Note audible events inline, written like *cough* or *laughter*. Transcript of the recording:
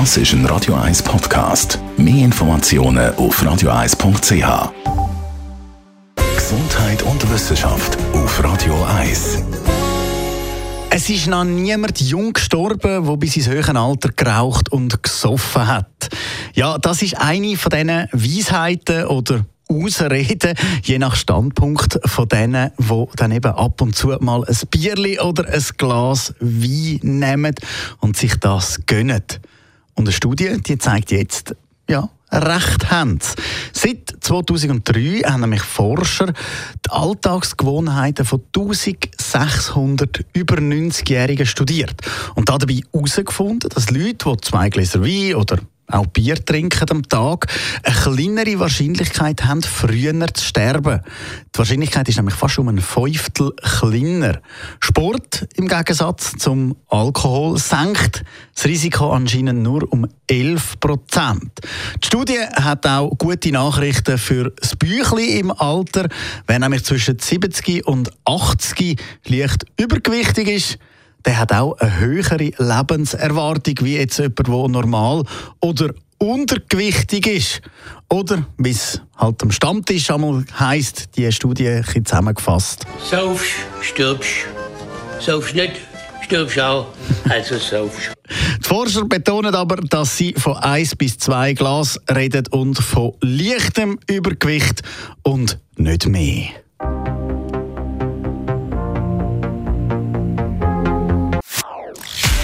Das ist ein Radio 1 Podcast. Mehr Informationen auf radio1.ch. Gesundheit und Wissenschaft auf Radio 1. Es ist noch niemand jung gestorben, der bis ins höhere Alter geraucht und gesoffen hat. Ja, das ist eine von diesen Weisheiten oder Ausreden, je nach Standpunkt von denen, die dann eben ab und zu mal ein Bierli oder ein Glas Wein nehmen und sich das gönnen. Und eine Studie, die zeigt jetzt, ja, recht haben. Seit 2003 haben nämlich Forscher die Alltagsgewohnheiten von 1600 über 90-Jährigen studiert. Und dabei herausgefunden, dass Leute, die zwei Gläser Wein oder auch Bier trinken am Tag, eine kleinere Wahrscheinlichkeit haben, früher zu sterben. Die Wahrscheinlichkeit ist nämlich fast um ein Fünftel kleiner. Sport im Gegensatz zum Alkohol senkt das Risiko anscheinend nur um 11 Prozent. Die Studie hat auch gute Nachrichten für das Büchli im Alter. Wer nämlich zwischen 70 und 80 leicht übergewichtig ist, der hat auch eine höhere Lebenserwartung wie jetzt jemand, der normal oder untergewichtig ist. Oder, wie es halt am Stammtisch einmal heisst, die Studie zusammengefasst. Saufst, stirbst. Saufst nicht, stirbst auch. Also saufst. *laughs* Die Forscher betonen aber, dass sie von 1 bis 2 Glas reden und von leichtem Übergewicht und nicht mehr.